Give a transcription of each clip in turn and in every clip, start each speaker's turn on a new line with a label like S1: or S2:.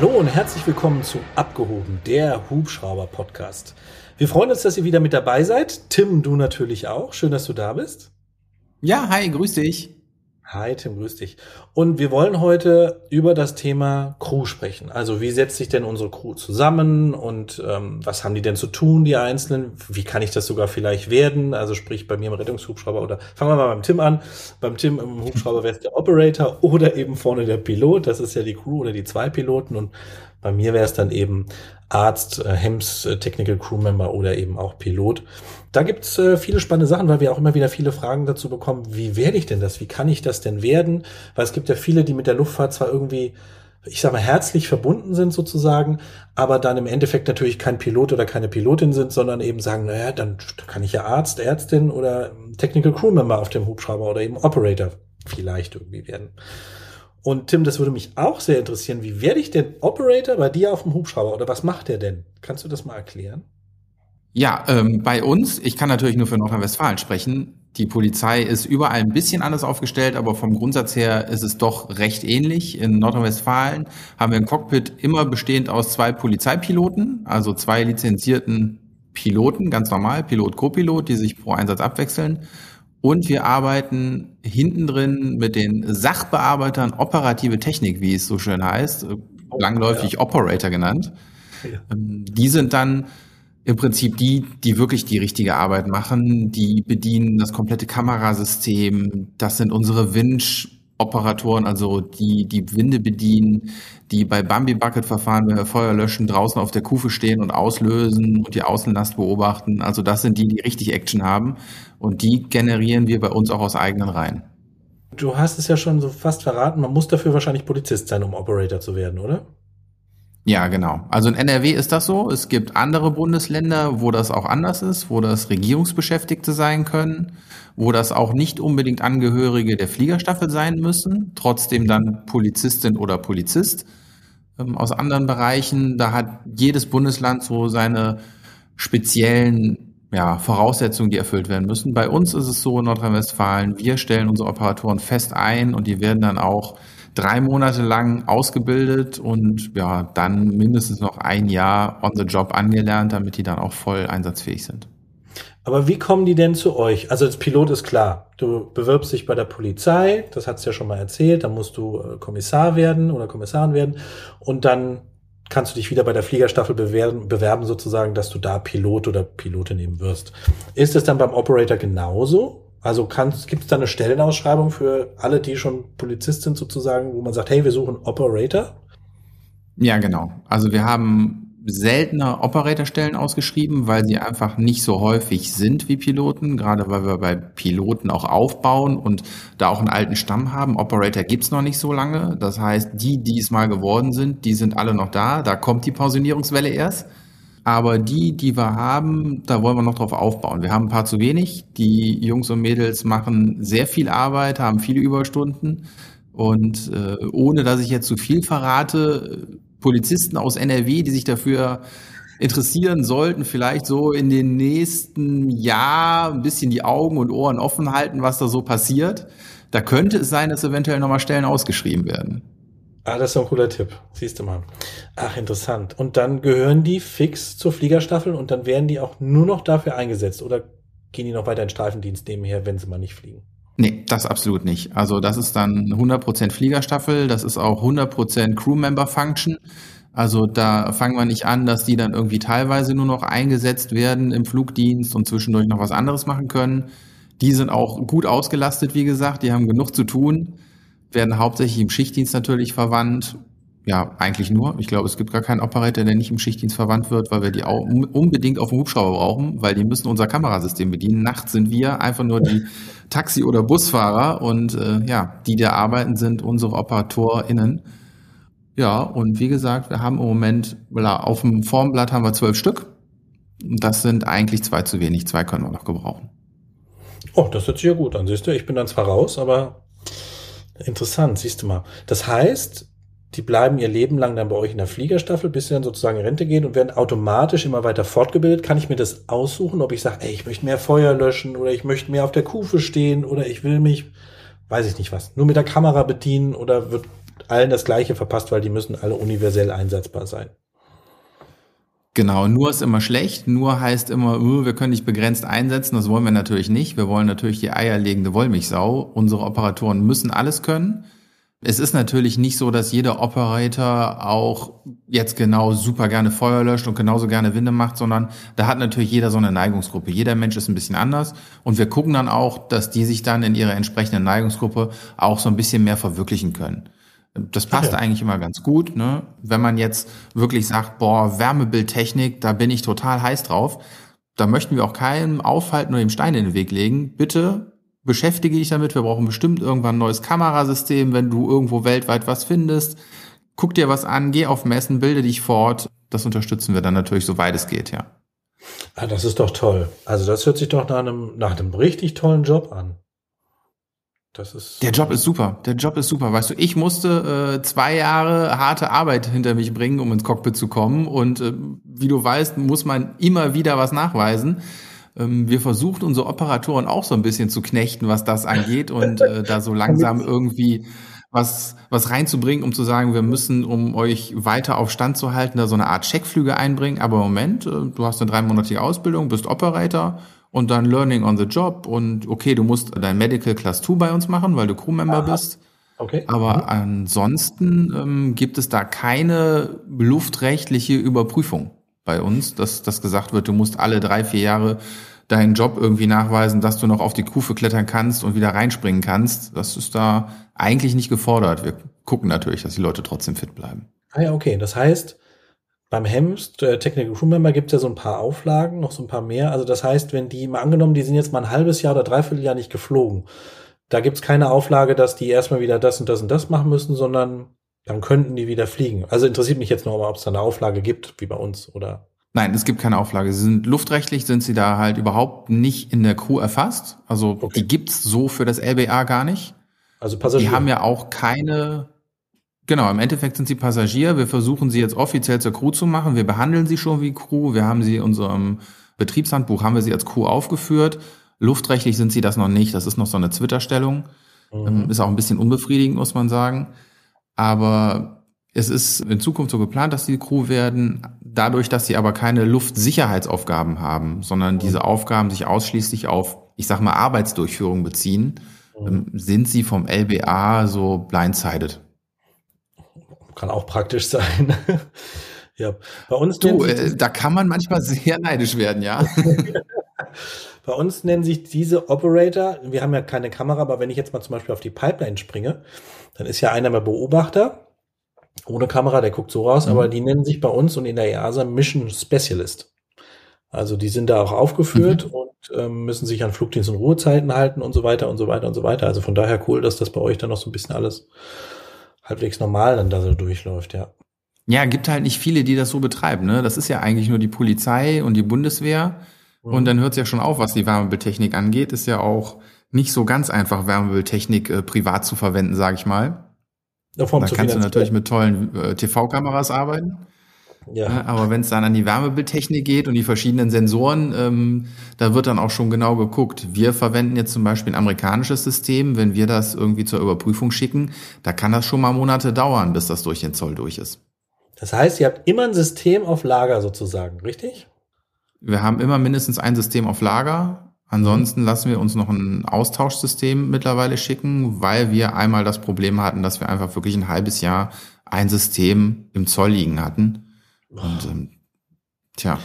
S1: Hallo und herzlich willkommen zu Abgehoben, der Hubschrauber-Podcast. Wir freuen uns, dass ihr wieder mit dabei seid. Tim, du natürlich auch. Schön, dass du da bist.
S2: Ja, hi, grüß dich.
S1: Hi Tim, grüß dich. Und wir wollen heute über das Thema Crew sprechen. Also wie setzt sich denn unsere Crew zusammen und ähm, was haben die denn zu tun, die Einzelnen? Wie kann ich das sogar vielleicht werden? Also sprich bei mir im Rettungshubschrauber oder fangen wir mal beim Tim an. Beim Tim im Hubschrauber wäre es der Operator oder eben vorne der Pilot. Das ist ja die Crew oder die zwei Piloten und bei mir wäre es dann eben Arzt, äh, HEMS, äh, Technical Crew Member oder eben auch Pilot. Da gibt's äh, viele spannende Sachen, weil wir auch immer wieder viele Fragen dazu bekommen, wie werde ich denn das? Wie kann ich das denn werden? Weil es gibt ja viele, die mit der Luftfahrt zwar irgendwie ich sag mal, herzlich verbunden sind sozusagen, aber dann im Endeffekt natürlich kein Pilot oder keine Pilotin sind, sondern eben sagen, naja, dann kann ich ja Arzt, Ärztin oder Technical Crew Member auf dem Hubschrauber oder eben Operator vielleicht irgendwie werden. Und Tim, das würde mich auch sehr interessieren. Wie werde ich denn Operator bei dir auf dem Hubschrauber oder was macht der denn? Kannst du das mal erklären?
S2: Ja, ähm, bei uns, ich kann natürlich nur für Nordrhein-Westfalen sprechen. Die Polizei ist überall ein bisschen anders aufgestellt, aber vom Grundsatz her ist es doch recht ähnlich. In Nordrhein-Westfalen haben wir ein Cockpit immer bestehend aus zwei Polizeipiloten, also zwei lizenzierten Piloten, ganz normal, Pilot, Co-Pilot, die sich pro Einsatz abwechseln. Und wir arbeiten hinten drin mit den Sachbearbeitern operative Technik, wie es so schön heißt, langläufig ja. Operator genannt. Ja. Ähm, die sind dann im Prinzip die, die wirklich die richtige Arbeit machen, die bedienen das komplette Kamerasystem. Das sind unsere Winch-Operatoren, also die die Winde bedienen, die bei Bambi Bucket Verfahren, wenn wir Feuer löschen, draußen auf der Kufe stehen und auslösen und die Außenlast beobachten. Also das sind die, die richtig Action haben und die generieren wir bei uns auch aus eigenen Reihen.
S1: Du hast es ja schon so fast verraten, man muss dafür wahrscheinlich Polizist sein, um Operator zu werden, oder?
S2: Ja, genau. Also in NRW ist das so. Es gibt andere Bundesländer, wo das auch anders ist, wo das Regierungsbeschäftigte sein können, wo das auch nicht unbedingt Angehörige der Fliegerstaffel sein müssen, trotzdem dann Polizistin oder Polizist. Ähm, aus anderen Bereichen, da hat jedes Bundesland so seine speziellen ja, Voraussetzungen, die erfüllt werden müssen. Bei uns ist es so in Nordrhein-Westfalen, wir stellen unsere Operatoren fest ein und die werden dann auch drei Monate lang ausgebildet und ja, dann mindestens noch ein Jahr on the job angelernt, damit die dann auch voll einsatzfähig sind.
S1: Aber wie kommen die denn zu euch? Also als Pilot ist klar, du bewirbst dich bei der Polizei, das hat's ja schon mal erzählt, dann musst du äh, Kommissar werden oder Kommissarin werden und dann kannst du dich wieder bei der Fliegerstaffel bewerben, bewerben sozusagen, dass du da Pilot oder Pilotin nehmen wirst. Ist es dann beim Operator genauso? Also gibt es da eine Stellenausschreibung für alle, die schon Polizist sind sozusagen, wo man sagt, hey, wir suchen Operator?
S2: Ja, genau. Also wir haben seltener Operatorstellen ausgeschrieben, weil sie einfach nicht so häufig sind wie Piloten, gerade weil wir bei Piloten auch aufbauen und da auch einen alten Stamm haben. Operator gibt's noch nicht so lange. Das heißt, die, die es mal geworden sind, die sind alle noch da. Da kommt die Pensionierungswelle erst. Aber die, die wir haben, da wollen wir noch drauf aufbauen. Wir haben ein paar zu wenig. Die Jungs und Mädels machen sehr viel Arbeit, haben viele Überstunden. Und äh, ohne dass ich jetzt zu viel verrate, Polizisten aus NRW, die sich dafür interessieren sollten, vielleicht so in den nächsten Jahr ein bisschen die Augen und Ohren offen halten, was da so passiert. Da könnte es sein, dass eventuell nochmal Stellen ausgeschrieben werden.
S1: Ah, das ist ein cooler Tipp. Siehst du mal. Ach, interessant. Und dann gehören die fix zur Fliegerstaffel und dann werden die auch nur noch dafür eingesetzt oder gehen die noch weiter in Streifendienst nebenher, wenn sie mal nicht fliegen?
S2: Nee, das absolut nicht. Also das ist dann 100% Fliegerstaffel, das ist auch 100% Crewmember-Function. Also da fangen wir nicht an, dass die dann irgendwie teilweise nur noch eingesetzt werden im Flugdienst und zwischendurch noch was anderes machen können. Die sind auch gut ausgelastet, wie gesagt, die haben genug zu tun, werden hauptsächlich im Schichtdienst natürlich verwandt ja, eigentlich nur. Ich glaube, es gibt gar keinen Operator, der nicht im Schichtdienst verwandt wird, weil wir die auch unbedingt auf dem Hubschrauber brauchen, weil die müssen unser Kamerasystem bedienen. Nachts sind wir einfach nur die Taxi- oder Busfahrer und äh, ja, die, die arbeiten, sind unsere OperatorInnen. Ja, und wie gesagt, wir haben im Moment, auf dem Formblatt haben wir zwölf Stück. Das sind eigentlich zwei zu wenig. Zwei können wir noch gebrauchen.
S1: Oh, das hört sich ja gut an. Siehst du, ich bin dann zwar raus, aber interessant, siehst du mal. Das heißt, die bleiben ihr Leben lang dann bei euch in der Fliegerstaffel, bis sie dann sozusagen in Rente gehen und werden automatisch immer weiter fortgebildet. Kann ich mir das aussuchen, ob ich sage, ey, ich möchte mehr Feuer löschen oder ich möchte mehr auf der Kufe stehen oder ich will mich, weiß ich nicht was, nur mit der Kamera bedienen oder wird allen das Gleiche verpasst, weil die müssen alle universell einsetzbar sein.
S2: Genau, nur ist immer schlecht, nur heißt immer, uh, wir können dich begrenzt einsetzen, das wollen wir natürlich nicht. Wir wollen natürlich die eierlegende Wollmilchsau. Unsere Operatoren müssen alles können. Es ist natürlich nicht so, dass jeder Operator auch jetzt genau super gerne Feuer löscht und genauso gerne Winde macht, sondern da hat natürlich jeder so eine Neigungsgruppe. Jeder Mensch ist ein bisschen anders und wir gucken dann auch, dass die sich dann in ihrer entsprechenden Neigungsgruppe auch so ein bisschen mehr verwirklichen können. Das passt okay. eigentlich immer ganz gut. Ne? Wenn man jetzt wirklich sagt, boah, Wärmebildtechnik, da bin ich total heiß drauf, da möchten wir auch keinem aufhalten oder ihm Steine in den Weg legen. Bitte beschäftige dich damit. Wir brauchen bestimmt irgendwann ein neues Kamerasystem, wenn du irgendwo weltweit was findest. Guck dir was an, geh auf Messen, bilde dich fort. Das unterstützen wir dann natürlich, soweit es geht, ja.
S1: Ah, das ist doch toll. Also das hört sich doch nach einem, nach einem richtig tollen Job an.
S2: Das ist der Job ist super. Der Job ist super. Weißt du, ich musste äh, zwei Jahre harte Arbeit hinter mich bringen, um ins Cockpit zu kommen. Und äh, wie du weißt, muss man immer wieder was nachweisen. Ähm, wir versuchen unsere Operatoren auch so ein bisschen zu knechten, was das angeht und äh, da so langsam irgendwie was, was reinzubringen, um zu sagen, wir müssen, um euch weiter auf Stand zu halten, da so eine Art Checkflüge einbringen. Aber im Moment, äh, du hast eine dreimonatige Ausbildung, bist Operator und dann Learning on the Job und okay, du musst dein Medical Class 2 bei uns machen, weil du Crewmember bist. Okay. Aber mhm. ansonsten ähm, gibt es da keine luftrechtliche Überprüfung bei uns, dass, dass gesagt wird, du musst alle drei, vier Jahre deinen Job irgendwie nachweisen, dass du noch auf die Kufe klettern kannst und wieder reinspringen kannst. Das ist da eigentlich nicht gefordert. Wir gucken natürlich, dass die Leute trotzdem fit bleiben.
S1: Ah ja, okay. Das heißt, beim HEMS, der Technical Crew gibt es ja so ein paar Auflagen, noch so ein paar mehr. Also das heißt, wenn die mal angenommen, die sind jetzt mal ein halbes Jahr oder dreiviertel Jahr nicht geflogen, da gibt es keine Auflage, dass die erstmal wieder das und das und das machen müssen, sondern dann könnten die wieder fliegen. Also interessiert mich jetzt nur, ob es da eine Auflage gibt, wie bei uns, oder?
S2: Nein, es gibt keine Auflage. Sie sind luftrechtlich sind sie da halt überhaupt nicht in der Crew erfasst. Also okay. die gibt's so für das LBA gar nicht. Also Passagier. Die haben ja auch keine. Genau, im Endeffekt sind sie Passagier. Wir versuchen sie jetzt offiziell zur Crew zu machen. Wir behandeln sie schon wie Crew. Wir haben sie in unserem Betriebshandbuch haben wir sie als Crew aufgeführt. Luftrechtlich sind sie das noch nicht. Das ist noch so eine Twitter-Stellung. Mhm. Ähm, ist auch ein bisschen unbefriedigend, muss man sagen. Aber es ist in Zukunft so geplant, dass die Crew werden. Dadurch, dass sie aber keine Luftsicherheitsaufgaben haben, sondern diese Aufgaben sich ausschließlich auf, ich sag mal, Arbeitsdurchführung beziehen, mhm. sind sie vom LBA so blindsided.
S1: Kann auch praktisch sein.
S2: ja, bei uns du, äh, da kann man manchmal sehr neidisch werden, ja.
S1: bei uns nennen sich diese Operator, wir haben ja keine Kamera, aber wenn ich jetzt mal zum Beispiel auf die Pipeline springe, dann ist ja einer mal Beobachter ohne Kamera, der guckt so raus, mhm. aber die nennen sich bei uns und in der EASA Mission Specialist. Also die sind da auch aufgeführt mhm. und ähm, müssen sich an Flugdienst und Ruhezeiten halten und so weiter und so weiter und so weiter. Also von daher cool, dass das bei euch dann noch so ein bisschen alles halbwegs normal dann da so durchläuft, ja.
S2: Ja, gibt halt nicht viele, die das so betreiben. Ne? Das ist ja eigentlich nur die Polizei und die Bundeswehr. Mhm. Und dann hört es ja schon auf, was die Wärmebildtechnik angeht. Ist ja auch nicht so ganz einfach, Wärmebildtechnik äh, privat zu verwenden, sage ich mal. Da kannst du natürlich mit tollen äh, TV-Kameras arbeiten. Ja. ja aber wenn es dann an die Wärmebildtechnik geht und die verschiedenen Sensoren, ähm, da wird dann auch schon genau geguckt. Wir verwenden jetzt zum Beispiel ein amerikanisches System. Wenn wir das irgendwie zur Überprüfung schicken, da kann das schon mal Monate dauern, bis das durch den Zoll durch ist.
S1: Das heißt, ihr habt immer ein System auf Lager sozusagen, richtig?
S2: Wir haben immer mindestens ein System auf Lager. Ansonsten lassen wir uns noch ein Austauschsystem mittlerweile schicken, weil wir einmal das Problem hatten, dass wir einfach wirklich ein halbes Jahr ein System im Zoll liegen hatten. Und ähm, tja,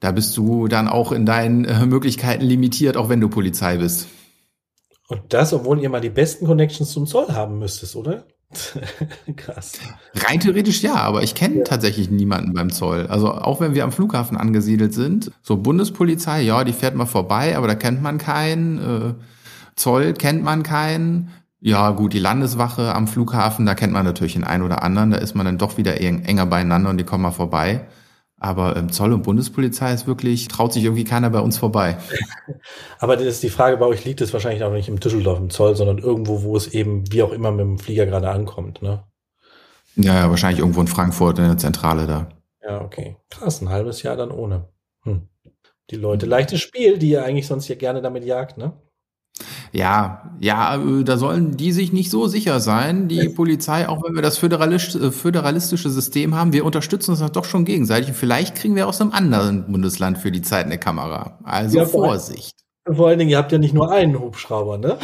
S2: da bist du dann auch in deinen äh, Möglichkeiten limitiert, auch wenn du Polizei bist.
S1: Und das, obwohl ihr mal die besten Connections zum Zoll haben müsstest, oder?
S2: Krass. Rein theoretisch ja, aber ich kenne ja. tatsächlich niemanden beim Zoll. Also auch wenn wir am Flughafen angesiedelt sind, so Bundespolizei, ja, die fährt mal vorbei, aber da kennt man keinen. Äh, Zoll kennt man keinen. Ja, gut, die Landeswache am Flughafen, da kennt man natürlich den einen oder anderen. Da ist man dann doch wieder enger beieinander und die kommen mal vorbei. Aber ähm, Zoll und Bundespolizei ist wirklich, traut sich irgendwie keiner bei uns vorbei.
S1: Aber das ist die Frage, bei euch liegt es wahrscheinlich auch nicht im Düsseldorf im Zoll, sondern irgendwo, wo es eben wie auch immer mit dem Flieger gerade ankommt, ne?
S2: Ja, ja, wahrscheinlich irgendwo in Frankfurt in der Zentrale da.
S1: Ja, okay. Krass, ein halbes Jahr dann ohne. Hm. Die Leute, leichtes Spiel, die ihr eigentlich sonst ja gerne damit jagt, ne?
S2: Ja, ja, äh, da sollen die sich nicht so sicher sein, die Polizei, auch wenn wir das äh, föderalistische System haben, wir unterstützen uns doch schon gegenseitig. vielleicht kriegen wir aus einem anderen Bundesland für die Zeit eine Kamera. Also ja, Vorsicht.
S1: Vor allen Dingen, ihr habt ja nicht nur einen Hubschrauber, ne?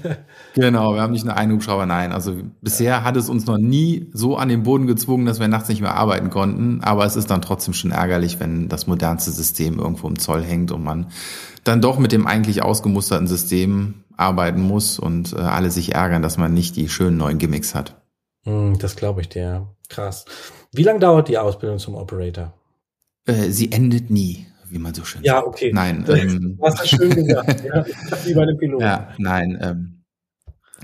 S2: genau, wir haben nicht nur einen Hubschrauber, nein. Also bisher hat es uns noch nie so an den Boden gezwungen, dass wir nachts nicht mehr arbeiten konnten. Aber es ist dann trotzdem schon ärgerlich, wenn das modernste System irgendwo im Zoll hängt und man dann doch mit dem eigentlich ausgemusterten System arbeiten muss und äh, alle sich ärgern, dass man nicht die schönen neuen Gimmicks hat.
S1: Hm, das glaube ich dir. Krass. Wie lange dauert die Ausbildung zum Operator?
S2: Äh, sie endet nie wie man so schön
S1: ja, sagt. Ja, okay.
S2: Nein, ähm,
S1: du hast das schön gesagt. ja, wie bei dem Piloten.
S2: Ja, nein, ähm,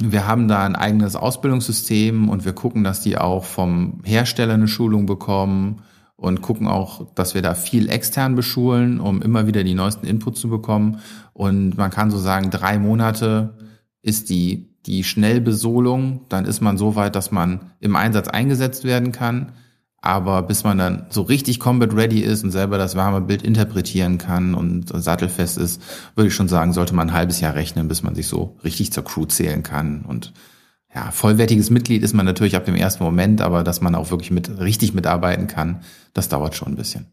S2: wir haben da ein eigenes Ausbildungssystem und wir gucken, dass die auch vom Hersteller eine Schulung bekommen und gucken auch, dass wir da viel extern beschulen, um immer wieder die neuesten Inputs zu bekommen. Und man kann so sagen, drei Monate ist die, die Schnellbesolung. Dann ist man so weit, dass man im Einsatz eingesetzt werden kann. Aber bis man dann so richtig combat ready ist und selber das warme Bild interpretieren kann und sattelfest ist, würde ich schon sagen, sollte man ein halbes Jahr rechnen, bis man sich so richtig zur Crew zählen kann. Und ja, vollwertiges Mitglied ist man natürlich ab dem ersten Moment, aber dass man auch wirklich mit, richtig mitarbeiten kann, das dauert schon ein bisschen.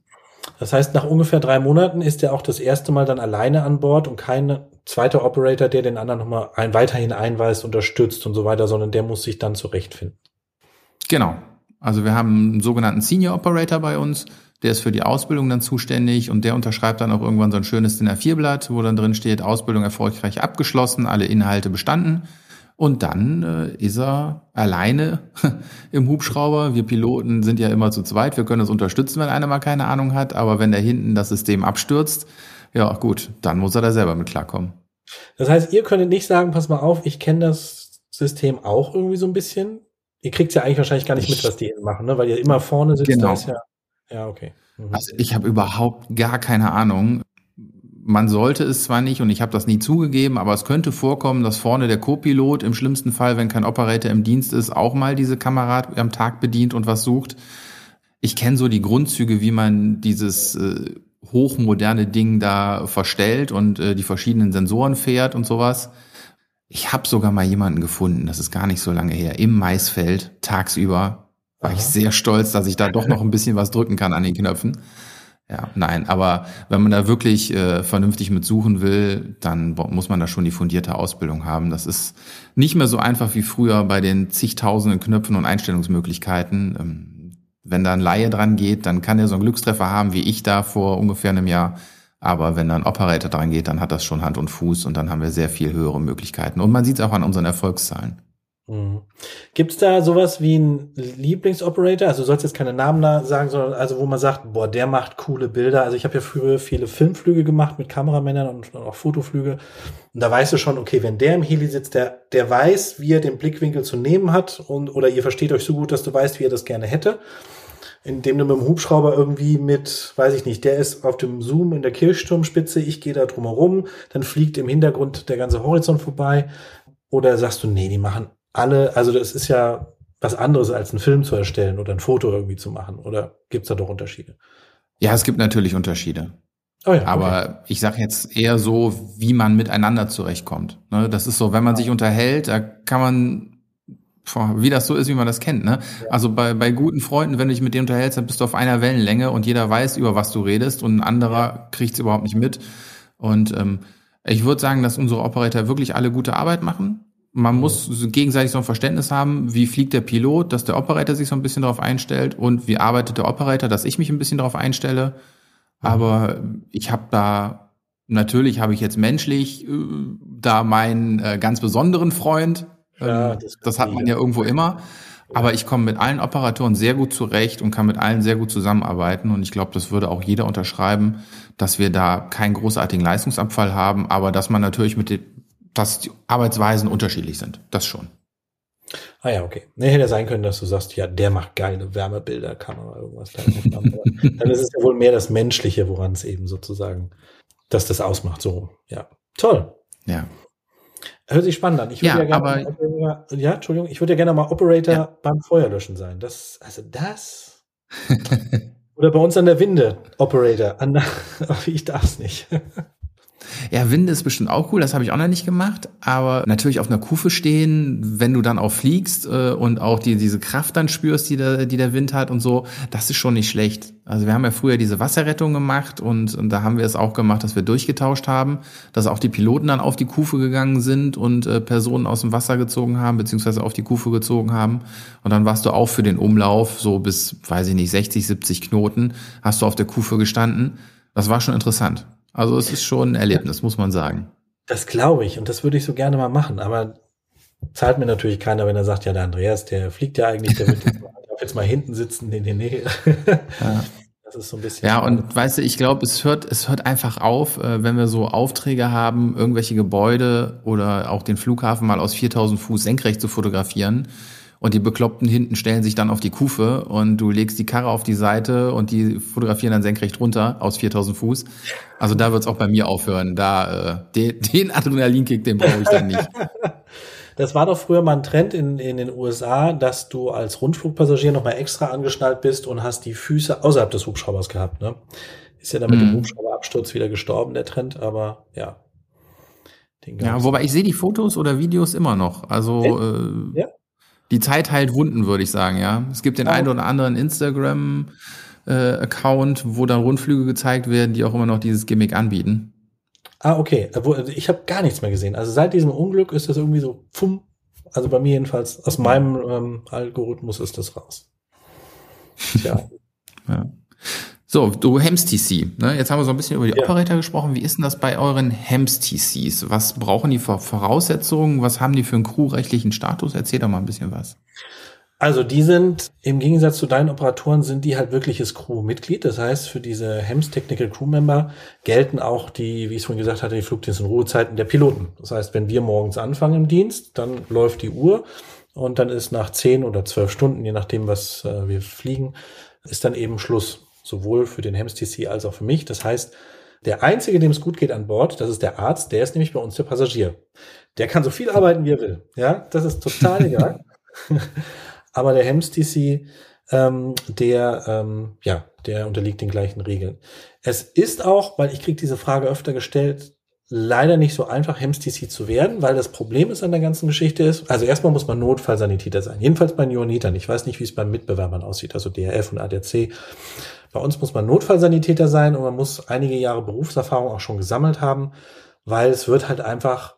S1: Das heißt, nach ungefähr drei Monaten ist er auch das erste Mal dann alleine an Bord und kein zweiter Operator, der den anderen nochmal ein, weiterhin einweist, unterstützt und so weiter, sondern der muss sich dann zurechtfinden.
S2: Genau, also wir haben einen sogenannten Senior Operator bei uns, der ist für die Ausbildung dann zuständig und der unterschreibt dann auch irgendwann so ein schönes DIN A4-Blatt, wo dann drin steht, Ausbildung erfolgreich abgeschlossen, alle Inhalte bestanden. Und dann äh, ist er alleine im Hubschrauber. Wir Piloten sind ja immer zu zweit. Wir können das unterstützen, wenn einer mal keine Ahnung hat. Aber wenn da hinten das System abstürzt, ja gut, dann muss er da selber mit klarkommen.
S1: Das heißt, ihr könntet nicht sagen, pass mal auf, ich kenne das System auch irgendwie so ein bisschen. Ihr kriegt ja eigentlich wahrscheinlich gar nicht mit, was die machen, ne? weil ihr immer vorne sitzt.
S2: Genau.
S1: ja, ja, okay.
S2: Mhm. Also ich habe überhaupt gar keine Ahnung. Man sollte es zwar nicht und ich habe das nie zugegeben, aber es könnte vorkommen, dass vorne der Co-Pilot im schlimmsten Fall, wenn kein Operator im Dienst ist, auch mal diese Kamera am Tag bedient und was sucht. Ich kenne so die Grundzüge, wie man dieses äh, hochmoderne Ding da verstellt und äh, die verschiedenen Sensoren fährt und sowas. Ich habe sogar mal jemanden gefunden, das ist gar nicht so lange her, im Maisfeld tagsüber. War Aha. ich sehr stolz, dass ich da doch noch ein bisschen was drücken kann an den Knöpfen. Ja, nein, aber wenn man da wirklich äh, vernünftig mit suchen will, dann muss man da schon die fundierte Ausbildung haben. Das ist nicht mehr so einfach wie früher bei den zigtausenden Knöpfen und Einstellungsmöglichkeiten. Ähm, wenn da ein Laie dran geht, dann kann er so einen Glückstreffer haben wie ich da vor ungefähr einem Jahr. Aber wenn dann Operator dran geht, dann hat das schon Hand und Fuß und dann haben wir sehr viel höhere Möglichkeiten. Und man sieht es auch an unseren Erfolgszahlen.
S1: Mhm. Gibt es da sowas wie ein Lieblingsoperator? Also du sollst jetzt keine Namen sagen, sondern also wo man sagt, boah, der macht coole Bilder. Also ich habe ja früher viele Filmflüge gemacht mit Kameramännern und auch Fotoflüge. Und da weißt du schon, okay, wenn der im Heli sitzt, der, der weiß, wie er den Blickwinkel zu nehmen hat und oder ihr versteht euch so gut, dass du weißt, wie er das gerne hätte indem du mit dem Hubschrauber irgendwie mit, weiß ich nicht, der ist auf dem Zoom in der Kirchturmspitze, ich gehe da drumherum, dann fliegt im Hintergrund der ganze Horizont vorbei. Oder sagst du, nee, die machen alle, also das ist ja was anderes als einen Film zu erstellen oder ein Foto irgendwie zu machen. Oder gibt's da doch Unterschiede?
S2: Ja, es gibt natürlich Unterschiede. Oh ja, Aber okay. ich sage jetzt eher so, wie man miteinander zurechtkommt. Ne, das ist so, wenn man sich unterhält, da kann man wie das so ist, wie man das kennt. Ne? Also bei, bei guten Freunden, wenn du dich mit denen unterhältst, dann bist du auf einer Wellenlänge und jeder weiß, über was du redest und ein anderer kriegt es überhaupt nicht mit. Und ähm, ich würde sagen, dass unsere Operator wirklich alle gute Arbeit machen. Man muss gegenseitig so ein Verständnis haben, wie fliegt der Pilot, dass der Operator sich so ein bisschen darauf einstellt und wie arbeitet der Operator, dass ich mich ein bisschen darauf einstelle. Aber ich habe da, natürlich habe ich jetzt menschlich äh, da meinen äh, ganz besonderen Freund, ja, ähm, das, das hat man ja irgendwo immer. Aber ich komme mit allen Operatoren sehr gut zurecht und kann mit allen sehr gut zusammenarbeiten. Und ich glaube, das würde auch jeder unterschreiben, dass wir da keinen großartigen Leistungsabfall haben, aber dass man natürlich mit den, dass die Arbeitsweisen unterschiedlich sind. Das schon.
S1: Ah ja, okay. Nee, hätte ja sein können, dass du sagst, ja, der macht geile Wärmebilderkamera, irgendwas. Dann ist es ja wohl mehr das Menschliche, woran es eben sozusagen, dass das ausmacht. So, ja. Toll.
S2: Ja.
S1: Hört sich spannend an. Ich würde
S2: ja, ja gerne
S1: aber, ja, Entschuldigung, ich würde ja gerne mal Operator ja. beim Feuerlöschen sein. Das, also das. Oder bei uns an der Winde, Operator. An, ich darf es nicht.
S2: Ja, Winde ist bestimmt auch cool, das habe ich auch noch nicht gemacht. Aber natürlich auf einer Kufe stehen, wenn du dann auch fliegst äh, und auch die, diese Kraft dann spürst, die der, die der Wind hat und so, das ist schon nicht schlecht. Also wir haben ja früher diese Wasserrettung gemacht und, und da haben wir es auch gemacht, dass wir durchgetauscht haben, dass auch die Piloten dann auf die Kufe gegangen sind und äh, Personen aus dem Wasser gezogen haben, beziehungsweise auf die Kufe gezogen haben. Und dann warst du auch für den Umlauf so bis, weiß ich nicht, 60, 70 Knoten, hast du auf der Kufe gestanden. Das war schon interessant. Also es ist schon ein Erlebnis, muss man sagen.
S1: Das glaube ich und das würde ich so gerne mal machen, aber zahlt mir natürlich keiner, wenn er sagt, ja, der Andreas, der fliegt ja eigentlich, der wird jetzt mal hinten sitzen. Nee, nee, nee.
S2: Ja. Das ist so ein bisschen. Ja, und weißt du, ich glaube, es hört, es hört einfach auf, äh, wenn wir so Aufträge haben, irgendwelche Gebäude oder auch den Flughafen mal aus 4000 Fuß senkrecht zu fotografieren und die Bekloppten hinten stellen sich dann auf die Kufe und du legst die Karre auf die Seite und die fotografieren dann senkrecht runter aus 4000 Fuß. Also da wird es auch bei mir aufhören. Da äh, den, den Adrenalinkick, den brauche ich dann nicht.
S1: Das war doch früher mal ein Trend in, in den USA, dass du als Rundflugpassagier nochmal extra angeschnallt bist und hast die Füße außerhalb des Hubschraubers gehabt. Ne? Ist ja dann mit mhm. dem Hubschrauberabsturz wieder gestorben, der Trend, aber ja.
S2: ja, wobei ich sehe die Fotos oder Videos immer noch. Also äh, ja die Zeit heilt Wunden, würde ich sagen, ja. Es gibt den oh. einen oder anderen Instagram äh, Account, wo dann Rundflüge gezeigt werden, die auch immer noch dieses Gimmick anbieten.
S1: Ah, okay. Also ich habe gar nichts mehr gesehen. Also seit diesem Unglück ist das irgendwie so, pfumm. Also bei mir jedenfalls, aus meinem ähm, Algorithmus ist das raus.
S2: Tja. ja. So, du HEMS-TC. Ne? Jetzt haben wir so ein bisschen über die ja. Operator gesprochen. Wie ist denn das bei euren HEMS-TCs? Was brauchen die für Voraussetzungen? Was haben die für einen crewrechtlichen Status? Erzähl doch mal ein bisschen was.
S1: Also die sind, im Gegensatz zu deinen Operatoren, sind die halt wirkliches Crew-Mitglied. Das heißt, für diese HEMS Technical Crew Member gelten auch die, wie ich es vorhin gesagt hatte, die Flugdienst- und Ruhezeiten der Piloten. Das heißt, wenn wir morgens anfangen im Dienst, dann läuft die Uhr und dann ist nach zehn oder zwölf Stunden, je nachdem, was äh, wir fliegen, ist dann eben Schluss sowohl für den HEMS-TC als auch für mich. Das heißt, der Einzige, dem es gut geht an Bord, das ist der Arzt, der ist nämlich bei uns der Passagier. Der kann so viel arbeiten, wie er will. Ja, das ist total egal. Aber der HEMS-TC, ähm, der, ähm, ja, der unterliegt den gleichen Regeln. Es ist auch, weil ich kriege diese Frage öfter gestellt, leider nicht so einfach, HEMS-TC zu werden, weil das Problem ist an der ganzen Geschichte ist, also erstmal muss man Notfallsanitäter sein. Jedenfalls bei Johannitern. Ich weiß nicht, wie es bei Mitbewerbern aussieht, also DRF und ADAC. Bei uns muss man Notfallsanitäter sein und man muss einige Jahre Berufserfahrung auch schon gesammelt haben, weil es wird halt einfach,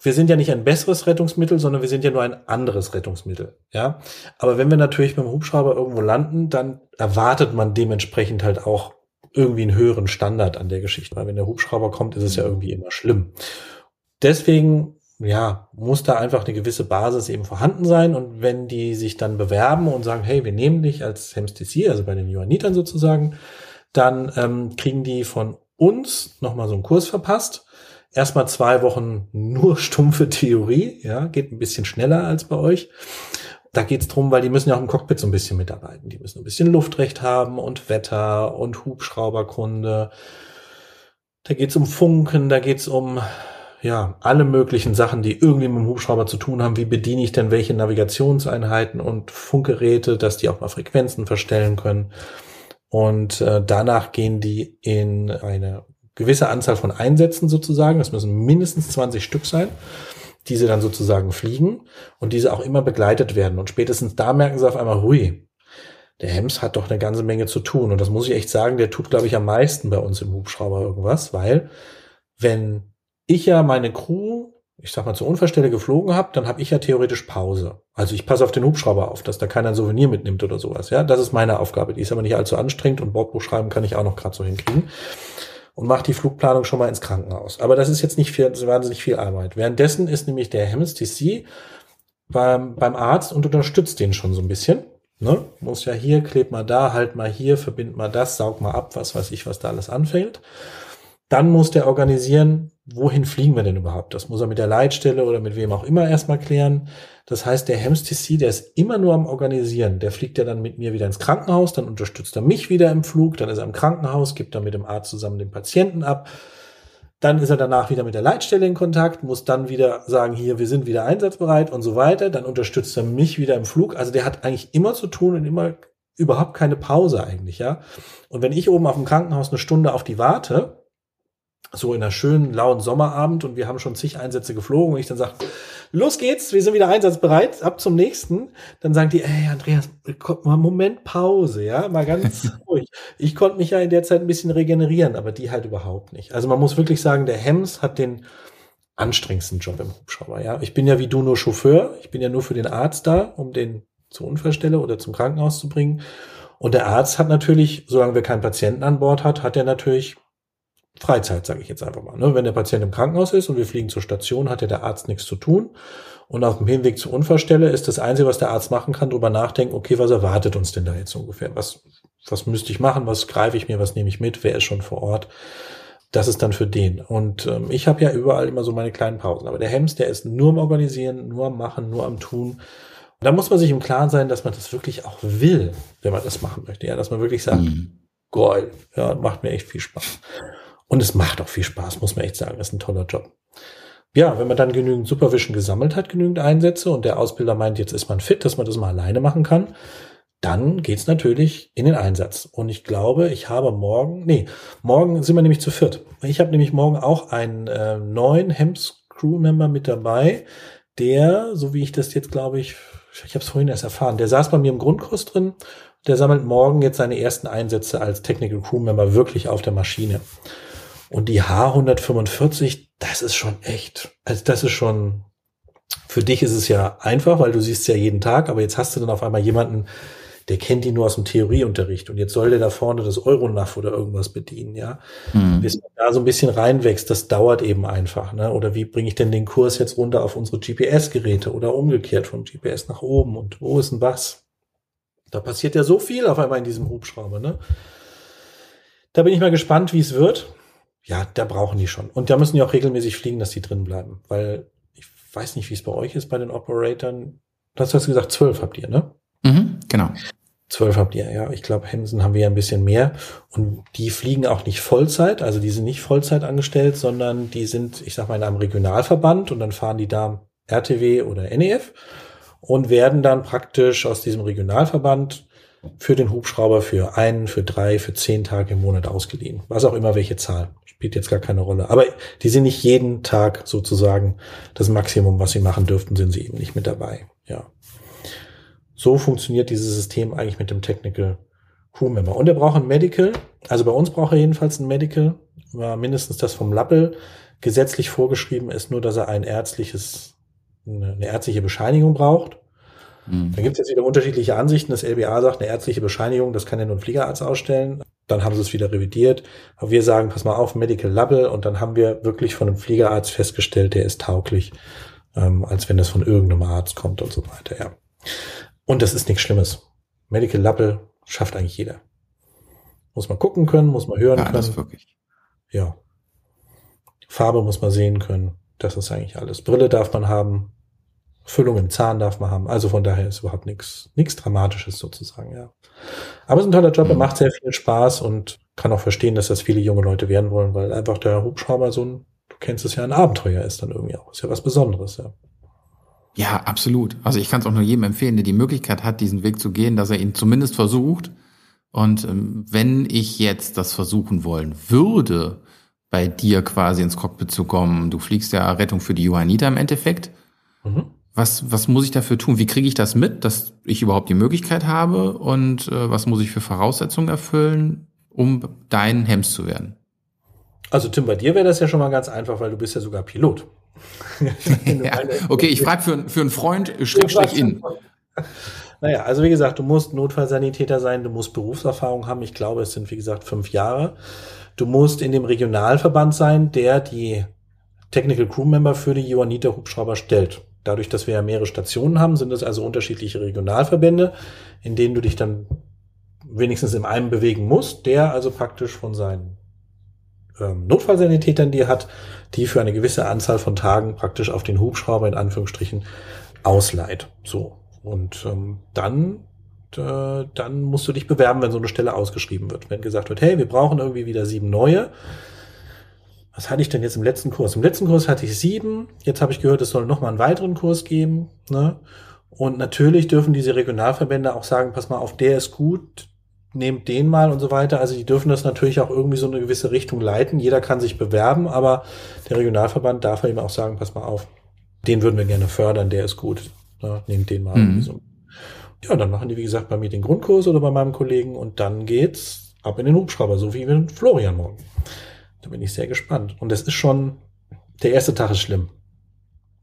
S1: wir sind ja nicht ein besseres Rettungsmittel, sondern wir sind ja nur ein anderes Rettungsmittel, ja. Aber wenn wir natürlich mit dem Hubschrauber irgendwo landen, dann erwartet man dementsprechend halt auch irgendwie einen höheren Standard an der Geschichte, weil wenn der Hubschrauber kommt, ist es ja irgendwie immer schlimm. Deswegen ja, muss da einfach eine gewisse Basis eben vorhanden sein. Und wenn die sich dann bewerben und sagen, hey, wir nehmen dich als HEMS-TC, also bei den Johannitern sozusagen, dann ähm, kriegen die von uns nochmal so einen Kurs verpasst. Erstmal zwei Wochen nur stumpfe Theorie, ja, geht ein bisschen schneller als bei euch. Da geht's drum, weil die müssen ja auch im Cockpit so ein bisschen mitarbeiten. Die müssen ein bisschen Luftrecht haben und Wetter und Hubschrauberkunde. Da geht's um Funken, da geht's um ja, alle möglichen Sachen, die irgendwie mit dem Hubschrauber zu tun haben. Wie bediene ich denn welche Navigationseinheiten und Funkgeräte, dass die auch mal Frequenzen verstellen können. Und äh, danach gehen die in eine gewisse Anzahl von Einsätzen sozusagen. Das müssen mindestens 20 Stück sein, die sie dann sozusagen fliegen und diese auch immer begleitet werden. Und spätestens da merken sie auf einmal, hui, der Hems hat doch eine ganze Menge zu tun. Und das muss ich echt sagen, der tut, glaube ich, am meisten bei uns im Hubschrauber irgendwas, weil wenn ich ja meine Crew, ich sag mal, zur Unfallstelle geflogen habe, dann habe ich ja theoretisch Pause. Also ich passe auf den Hubschrauber auf, dass da keiner ein Souvenir mitnimmt oder sowas. Ja, das ist meine Aufgabe. Die ist aber nicht allzu anstrengend und Bordbuch schreiben kann ich auch noch gerade so hinkriegen. Und mache die Flugplanung schon mal ins Krankenhaus. Aber das ist jetzt nicht viel, wahnsinnig viel Arbeit. Währenddessen ist nämlich der Hemmels TC beim, beim Arzt und unterstützt den schon so ein bisschen. Ne? Muss ja hier, kleb mal da, halt mal hier, verbind mal das, saug mal ab, was weiß ich, was da alles anfällt. Dann muss der organisieren, wohin fliegen wir denn überhaupt? Das muss er mit der Leitstelle oder mit wem auch immer erstmal klären. Das heißt, der HEMS-TC, der ist immer nur am Organisieren. Der fliegt ja dann mit mir wieder ins Krankenhaus, dann unterstützt er mich wieder im Flug, dann ist er im Krankenhaus, gibt dann mit dem Arzt zusammen den Patienten ab. Dann ist er danach wieder mit der Leitstelle in Kontakt, muss dann wieder sagen, hier, wir sind wieder einsatzbereit und so weiter. Dann unterstützt er mich wieder im Flug. Also der hat eigentlich immer zu tun und immer überhaupt keine Pause eigentlich, ja. Und wenn ich oben auf dem Krankenhaus eine Stunde auf die warte, so in einer schönen, lauen Sommerabend und wir haben schon zig Einsätze geflogen und ich dann sage, los geht's, wir sind wieder einsatzbereit, ab zum nächsten. Dann sagen die, ey, Andreas, mal Moment Pause, ja, mal ganz ruhig. Ich konnte mich ja in der Zeit ein bisschen regenerieren, aber die halt überhaupt nicht. Also man muss wirklich sagen, der Hems hat den anstrengendsten Job im Hubschrauber, ja. Ich bin ja wie du nur Chauffeur, ich bin ja nur für den Arzt da, um den zur Unfallstelle oder zum Krankenhaus zu bringen. Und der Arzt hat natürlich, solange wir keinen Patienten an Bord hat, hat er natürlich Freizeit, sage ich jetzt einfach mal. Ne? Wenn der Patient im Krankenhaus ist und wir fliegen zur Station, hat ja der Arzt nichts zu tun. Und auf dem Hinweg zur Unfallstelle ist das Einzige, was der Arzt machen kann, darüber nachdenken, okay, was erwartet uns denn da jetzt ungefähr? Was, was müsste ich machen? Was greife ich mir? Was nehme ich mit? Wer ist schon vor Ort? Das ist dann für den. Und ähm, ich habe ja überall immer so meine kleinen Pausen. Aber der Hems, der ist nur am Organisieren, nur am Machen, nur am Tun. Und da muss man sich im Klaren sein, dass man das wirklich auch will, wenn man das machen möchte. Ja, dass man wirklich sagt, mhm. geil, ja, macht mir echt viel Spaß. Und es macht auch viel Spaß, muss man echt sagen. Das ist ein toller Job. Ja, wenn man dann genügend Supervision gesammelt hat, genügend Einsätze und der Ausbilder meint, jetzt ist man fit, dass man das mal alleine machen kann, dann geht's natürlich in den Einsatz. Und ich glaube, ich habe morgen, nee, morgen sind wir nämlich zu viert. Ich habe nämlich morgen auch einen äh, neuen Hems Crewmember mit dabei, der, so wie ich das jetzt glaube ich, ich habe es vorhin erst erfahren, der saß bei mir im Grundkurs drin, der sammelt morgen jetzt seine ersten Einsätze als Technical Crewmember wirklich auf der Maschine. Und die H145, das ist schon echt, also das ist schon, für dich ist es ja einfach, weil du siehst es ja jeden Tag, aber jetzt hast du dann auf einmal jemanden, der kennt ihn nur aus dem Theorieunterricht und jetzt soll der da vorne das Euronav oder irgendwas bedienen, ja. Mhm. Bis man da so ein bisschen reinwächst, das dauert eben einfach, ne? Oder wie bringe ich denn den Kurs jetzt runter auf unsere GPS-Geräte oder umgekehrt von GPS nach oben und wo ist denn was? Da passiert ja so viel auf einmal in diesem Hubschrauber, ne? Da bin ich mal gespannt, wie es wird ja, da brauchen die schon. Und da müssen die auch regelmäßig fliegen, dass die drin bleiben. Weil ich weiß nicht, wie es bei euch ist bei den Operatoren. Das hast du gesagt, zwölf habt ihr, ne?
S2: Mhm, genau.
S1: Zwölf habt ihr, ja. Ich glaube, Hemsen haben wir ja ein bisschen mehr. Und die fliegen auch nicht Vollzeit, also die sind nicht Vollzeit angestellt, sondern die sind, ich sag mal, in einem Regionalverband und dann fahren die da RTW oder NEF und werden dann praktisch aus diesem Regionalverband für den Hubschrauber für einen, für drei, für zehn Tage im Monat ausgeliehen. Was auch immer welche Zahl spielt jetzt gar keine Rolle. Aber die sind nicht jeden Tag sozusagen das Maximum, was sie machen dürften, sind sie eben nicht mit dabei. Ja. So funktioniert dieses System eigentlich mit dem Technical Crew Member. Und er braucht ein Medical. Also bei uns braucht er jedenfalls ein Medical. War mindestens das vom Lappel. Gesetzlich vorgeschrieben ist nur, dass er ein ärztliches, eine ärztliche Bescheinigung braucht. Mhm. Da gibt es jetzt wieder unterschiedliche Ansichten. Das LBA sagt, eine ärztliche Bescheinigung, das kann ja nur ein Fliegerarzt ausstellen. Dann haben sie es wieder revidiert. Aber wir sagen, pass mal auf, Medical Label. Und dann haben wir wirklich von einem Fliegerarzt festgestellt, der ist tauglich, ähm, als wenn das von irgendeinem Arzt kommt und so weiter. Ja. Und das ist nichts Schlimmes. Medical Label schafft eigentlich jeder. Muss man gucken können, muss man hören ja, können. Das wirklich. Ja. Farbe muss man sehen können. Das ist eigentlich alles. Brille darf man haben. Füllung im Zahn darf man haben. Also von daher ist überhaupt nichts, nichts Dramatisches sozusagen, ja. Aber es ist ein toller Job, er mhm. macht sehr viel Spaß und kann auch verstehen, dass das viele junge Leute werden wollen, weil einfach der Hubschrauber so ein, du kennst es ja, ein Abenteuer ist dann irgendwie auch. Ist ja was Besonderes, ja.
S2: Ja, absolut. Also ich kann es auch nur jedem empfehlen, der die Möglichkeit hat, diesen Weg zu gehen, dass er ihn zumindest versucht. Und ähm, wenn ich jetzt das versuchen wollen würde, bei dir quasi ins Cockpit zu kommen, du fliegst ja Rettung für die Johanniter im Endeffekt. Mhm. Was, was muss ich dafür tun? Wie kriege ich das mit, dass ich überhaupt die Möglichkeit habe? Und äh, was muss ich für Voraussetzungen erfüllen, um dein Hems zu werden?
S1: Also Tim, bei dir wäre das ja schon mal ganz einfach, weil du bist ja sogar Pilot.
S2: ja, okay, ich frage für, für einen Freund, Schrägstrich in.
S1: Naja, also wie gesagt, du musst Notfallsanitäter sein, du musst Berufserfahrung haben. Ich glaube, es sind wie gesagt fünf Jahre. Du musst in dem Regionalverband sein, der die Technical Crew Member für die Johanniter Hubschrauber stellt. Dadurch, dass wir ja mehrere Stationen haben, sind es also unterschiedliche Regionalverbände, in denen du dich dann wenigstens in einem bewegen musst, der also praktisch von seinen ähm, Notfallsanitätern, die er hat, die für eine gewisse Anzahl von Tagen praktisch auf den Hubschrauber in Anführungsstrichen ausleiht. So. Und ähm, dann äh, dann musst du dich bewerben, wenn so eine Stelle ausgeschrieben wird. Wenn gesagt wird, hey, wir brauchen irgendwie wieder sieben neue, was hatte ich denn jetzt im letzten Kurs? Im letzten Kurs hatte ich sieben. Jetzt habe ich gehört, es soll noch mal einen weiteren Kurs geben. Ne? Und natürlich dürfen diese Regionalverbände auch sagen, pass mal auf, der ist gut, nehmt den mal und so weiter. Also die dürfen das natürlich auch irgendwie so eine gewisse Richtung leiten. Jeder kann sich bewerben, aber der Regionalverband darf eben auch sagen, pass mal auf, den würden wir gerne fördern, der ist gut. Ja, nehmt den mal. Mhm. So. Ja, dann machen die, wie gesagt, bei mir den Grundkurs oder bei meinem Kollegen und dann geht's ab in den Hubschrauber, so wie mit Florian morgen. Da bin ich sehr gespannt. Und es ist schon, der erste Tag ist schlimm.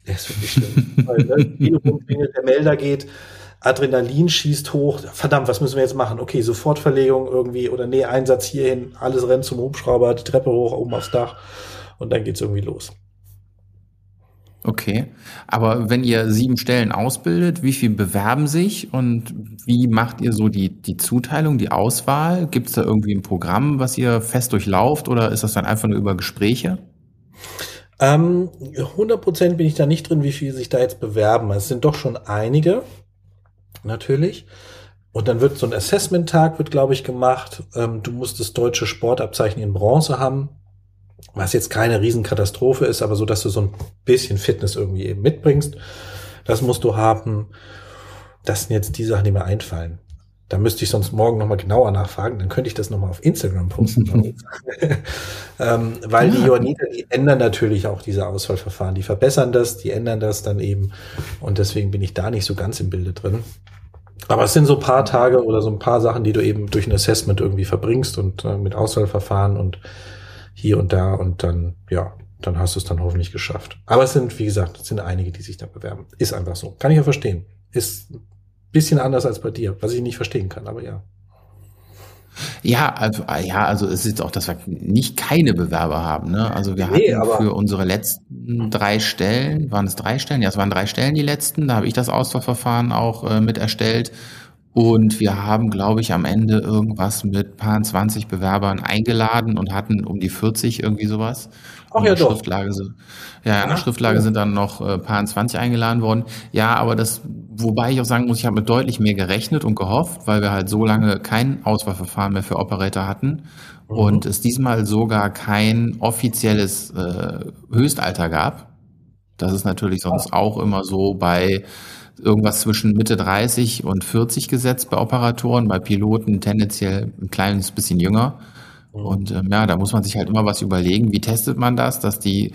S1: Der ist wirklich schlimm. Weil, ne, der Melder geht, Adrenalin schießt hoch. Verdammt, was müssen wir jetzt machen? Okay, Sofortverlegung irgendwie oder nee, Einsatz hierhin, alles rennt zum Hubschrauber, die Treppe hoch, oben aufs Dach und dann geht's irgendwie los.
S2: Okay, aber wenn ihr sieben Stellen ausbildet, wie viel bewerben sich und wie macht ihr so die, die Zuteilung, die Auswahl? Gibt es da irgendwie ein Programm, was ihr fest durchlauft oder ist das dann einfach nur über Gespräche?
S1: Ähm, 100% bin ich da nicht drin, wie viele sich da jetzt bewerben. Es sind doch schon einige, natürlich. Und dann wird so ein Assessment-Tag, wird glaube ich gemacht. Ähm, du musst das deutsche Sportabzeichen in Bronze haben was jetzt keine Riesenkatastrophe ist, aber so, dass du so ein bisschen Fitness irgendwie eben mitbringst. Das musst du haben. Das sind jetzt die Sachen, die mir einfallen. Da müsste ich sonst morgen nochmal genauer nachfragen, dann könnte ich das nochmal auf Instagram posten. ähm, weil ja. die Johanniter, die ändern natürlich auch diese Auswahlverfahren. Die verbessern das, die ändern das dann eben. Und deswegen bin ich da nicht so ganz im Bilde drin. Aber es sind so ein paar Tage oder so ein paar Sachen, die du eben durch ein Assessment irgendwie verbringst und äh, mit Auswahlverfahren und hier und da und dann, ja, dann hast du es dann hoffentlich geschafft. Aber es sind, wie gesagt, es sind einige, die sich da bewerben. Ist einfach so. Kann ich ja verstehen. Ist ein bisschen anders als bei dir, was ich nicht verstehen kann, aber ja.
S2: Ja, also, ja, also es ist auch, dass wir nicht keine Bewerber haben. Ne? Also wir nee, hatten für unsere letzten drei Stellen, waren es drei Stellen? Ja, es waren drei Stellen die letzten. Da habe ich das Auswahlverfahren auch äh, mit erstellt. Und wir haben, glaube ich, am Ende irgendwas mit paar 20 Bewerbern eingeladen und hatten um die 40 irgendwie sowas. Ach ja, doch. Schriftlage, ja, in der Schriftlage ja. sind dann noch äh, paar 20 eingeladen worden. Ja, aber das, wobei ich auch sagen muss, ich habe mit deutlich mehr gerechnet und gehofft, weil wir halt so lange kein Auswahlverfahren mehr für Operator hatten mhm. und es diesmal sogar kein offizielles äh, Höchstalter gab. Das ist natürlich sonst auch immer so bei irgendwas zwischen Mitte 30 und 40 gesetzt bei Operatoren, bei Piloten tendenziell ein kleines bisschen jünger. Mhm. Und ähm, ja, da muss man sich halt immer was überlegen, wie testet man das, dass die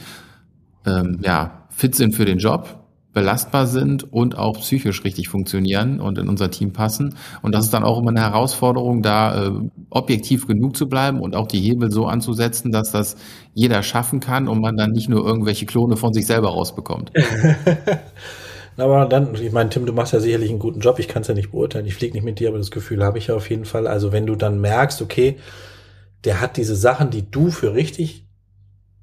S2: ähm, ja, fit sind für den Job, belastbar sind und auch psychisch richtig funktionieren und in unser Team passen. Und das ist dann auch immer eine Herausforderung, da äh, objektiv genug zu bleiben und auch die Hebel so anzusetzen, dass das jeder schaffen kann und man dann nicht nur irgendwelche Klone von sich selber rausbekommt.
S1: Aber dann, ich meine, Tim, du machst ja sicherlich einen guten Job. Ich kann es ja nicht beurteilen. Ich fliege nicht mit dir, aber das Gefühl habe ich ja auf jeden Fall. Also wenn du dann merkst, okay, der hat diese Sachen, die du für richtig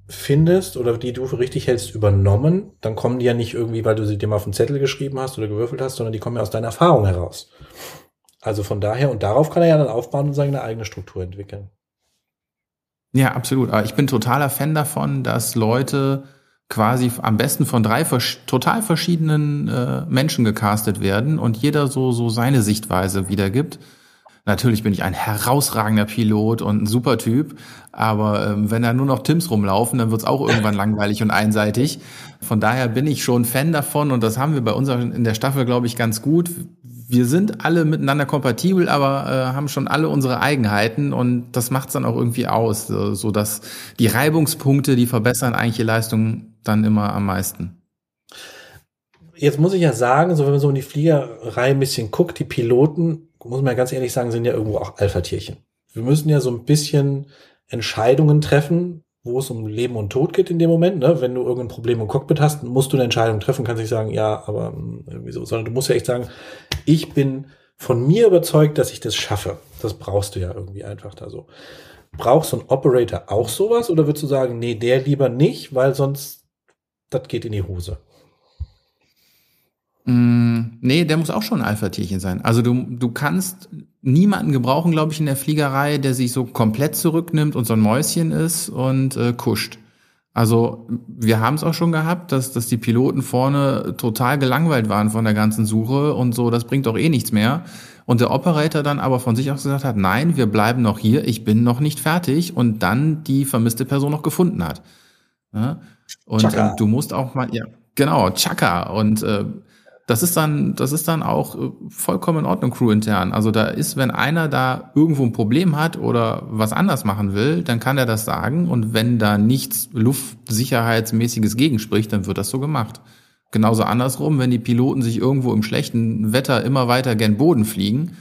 S1: findest oder die du für richtig hältst, übernommen, dann kommen die ja nicht irgendwie, weil du sie dir mal auf den Zettel geschrieben hast oder gewürfelt hast, sondern die kommen ja aus deiner Erfahrung heraus. Also von daher, und darauf kann er ja dann aufbauen und seine eigene Struktur entwickeln.
S2: Ja, absolut. Aber ich bin totaler Fan davon, dass Leute quasi am besten von drei total verschiedenen äh, Menschen gecastet werden und jeder so, so seine Sichtweise wiedergibt. Natürlich bin ich ein herausragender Pilot und ein super Typ, aber ähm, wenn da nur noch Tims rumlaufen, dann wird's auch irgendwann langweilig und einseitig. Von daher bin ich schon Fan davon und das haben wir bei uns in der Staffel, glaube ich, ganz gut. Wir sind alle miteinander kompatibel, aber äh, haben schon alle unsere Eigenheiten und das macht's dann auch irgendwie aus, so, so dass die Reibungspunkte, die verbessern eigentlich die Leistung dann immer am meisten?
S1: Jetzt muss ich ja sagen, so wenn man so in die Fliegerei ein bisschen guckt, die Piloten, muss man ja ganz ehrlich sagen, sind ja irgendwo auch Alpha-Tierchen. Wir müssen ja so ein bisschen Entscheidungen treffen, wo es um Leben und Tod geht in dem Moment. Ne? Wenn du irgendein Problem im Cockpit hast, musst du eine Entscheidung treffen, kannst nicht sagen, ja, aber hm, irgendwie so, sondern du musst ja echt sagen, ich bin von mir überzeugt, dass ich das schaffe. Das brauchst du ja irgendwie einfach da so. Brauchst du einen Operator auch sowas oder würdest du sagen, nee, der lieber nicht, weil sonst das geht in die Hose.
S2: Mm, nee, der muss auch schon ein Alpha-Tierchen sein. Also du, du kannst niemanden gebrauchen, glaube ich, in der Fliegerei, der sich so komplett zurücknimmt und so ein Mäuschen ist und äh, kuscht. Also wir haben es auch schon gehabt, dass, dass die Piloten vorne total gelangweilt waren von der ganzen Suche und so, das bringt doch eh nichts mehr. Und der Operator dann aber von sich aus gesagt hat, nein, wir bleiben noch hier, ich bin noch nicht fertig und dann die vermisste Person noch gefunden hat. Ja? Und äh, du musst auch mal, ja, genau, Chaka. Und äh, das ist dann, das ist dann auch äh, vollkommen in Ordnung Crew intern. Also da ist, wenn einer da irgendwo ein Problem hat oder was anders machen will, dann kann er das sagen. Und wenn da nichts luftsicherheitsmäßiges gegenspricht, dann wird das so gemacht. Genauso andersrum, wenn die Piloten sich irgendwo im schlechten Wetter immer weiter gen Boden fliegen,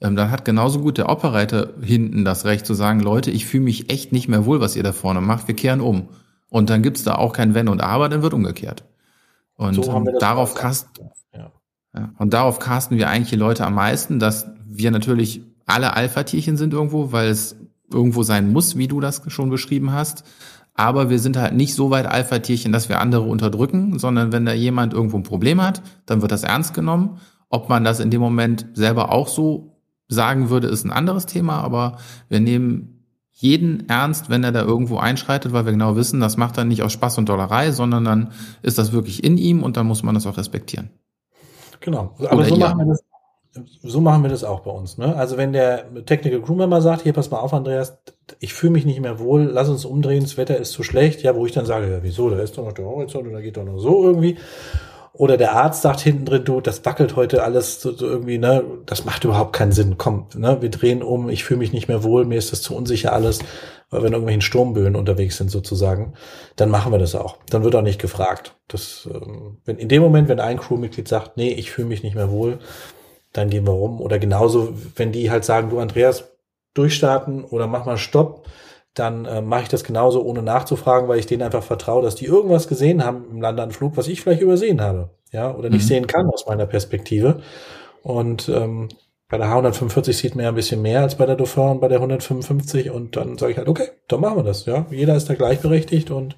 S2: ähm, dann hat genauso gut der Operator hinten das Recht zu sagen, Leute, ich fühle mich echt nicht mehr wohl, was ihr da vorne macht, wir kehren um. Und dann gibt's da auch kein Wenn und Aber, dann wird umgekehrt. Und so darauf cast ja. ja. Und darauf casten wir eigentlich die Leute am meisten, dass wir natürlich alle Alpha-Tierchen sind irgendwo, weil es irgendwo sein muss, wie du das schon beschrieben hast. Aber wir sind halt nicht so weit Alpha-Tierchen, dass wir andere unterdrücken, sondern wenn da jemand irgendwo ein Problem hat, dann wird das ernst genommen. Ob man das in dem Moment selber auch so sagen würde, ist ein anderes Thema, aber wir nehmen jeden ernst, wenn er da irgendwo einschreitet, weil wir genau wissen, das macht er nicht aus Spaß und Dollerei, sondern dann ist das wirklich in ihm und dann muss man das auch respektieren.
S1: Genau. Aber so machen wir das so machen wir das auch bei uns. Ne? Also wenn der Technical Crew Member sagt, hier pass mal auf, Andreas, ich fühle mich nicht mehr wohl, lass uns umdrehen, das Wetter ist zu schlecht, ja, wo ich dann sage, ja, wieso, da ist doch noch der Horizont und da geht doch noch so irgendwie. Oder der Arzt sagt hinten drin, du, das wackelt heute alles so, so irgendwie, ne, das macht überhaupt keinen Sinn. Komm, ne, wir drehen um, ich fühle mich nicht mehr wohl, mir ist das zu unsicher alles, weil in irgendwelchen Sturmböen unterwegs sind sozusagen, dann machen wir das auch. Dann wird auch nicht gefragt. Das, ähm, wenn in dem Moment, wenn ein Crewmitglied sagt, nee, ich fühle mich nicht mehr wohl, dann gehen wir rum. Oder genauso, wenn die halt sagen, du Andreas, durchstarten oder mach mal Stopp, dann äh, mache ich das genauso, ohne nachzufragen, weil ich denen einfach vertraue, dass die irgendwas gesehen haben im Landeanflug, was ich vielleicht übersehen habe, ja, oder nicht mhm. sehen kann aus meiner Perspektive. Und ähm, bei der H145 sieht man ja ein bisschen mehr als bei der Dauphin und bei der 155 und dann sage ich halt, okay, dann machen wir das, ja. Jeder ist da gleichberechtigt und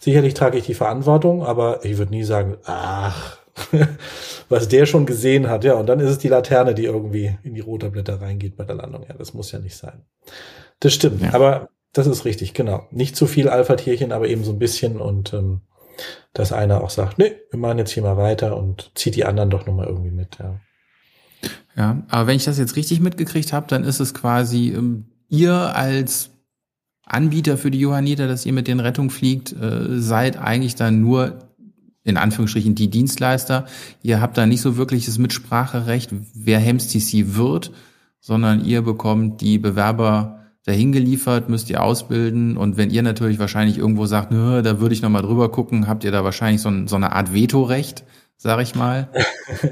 S1: sicherlich trage ich die Verantwortung, aber ich würde nie sagen, ach, was der schon gesehen hat, ja, und dann ist es die Laterne, die irgendwie in die rote Blätter reingeht bei der Landung. Ja, das muss ja nicht sein. Das stimmt, ja. aber das ist richtig, genau. Nicht zu viel Alpha-Tierchen, aber eben so ein bisschen und ähm, dass einer auch sagt, nee, wir machen jetzt hier mal weiter und zieht die anderen doch nochmal irgendwie mit, ja.
S2: Ja, aber wenn ich das jetzt richtig mitgekriegt habe, dann ist es quasi ähm, ihr als Anbieter für die Johanniter, dass ihr mit den Rettung fliegt, äh, seid eigentlich dann nur in Anführungsstrichen die Dienstleister. Ihr habt da nicht so wirkliches Mitspracherecht, wer Hems TC wird, sondern ihr bekommt die Bewerber dahin geliefert, müsst ihr ausbilden und wenn ihr natürlich wahrscheinlich irgendwo sagt, Nö, da würde ich nochmal drüber gucken, habt ihr da wahrscheinlich so, ein, so eine Art Vetorecht, sag ich mal.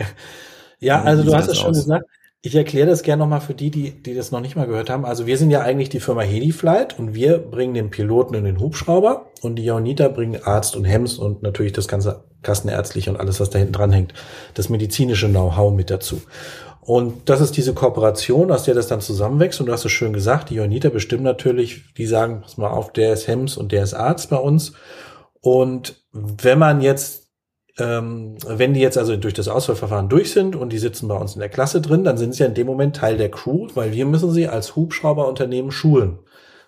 S1: ja, also du hast es schon gesagt, ich erkläre das gerne nochmal für die, die, die das noch nicht mal gehört haben. Also wir sind ja eigentlich die Firma Hediflight und wir bringen den Piloten in den Hubschrauber und die Jaunita bringen Arzt und Hems und natürlich das ganze Kassenärztliche und alles, was da hinten dran hängt, das medizinische Know-how mit dazu. Und das ist diese Kooperation, aus der das dann zusammenwächst. Und du hast es schön gesagt, die Jaunita bestimmen natürlich, die sagen, pass mal auf, der ist Hems und der ist Arzt bei uns. Und wenn man jetzt ähm, wenn die jetzt also durch das Auswahlverfahren durch sind und die sitzen bei uns in der Klasse drin, dann sind sie ja in dem Moment Teil der Crew, weil wir müssen sie als Hubschrauberunternehmen schulen,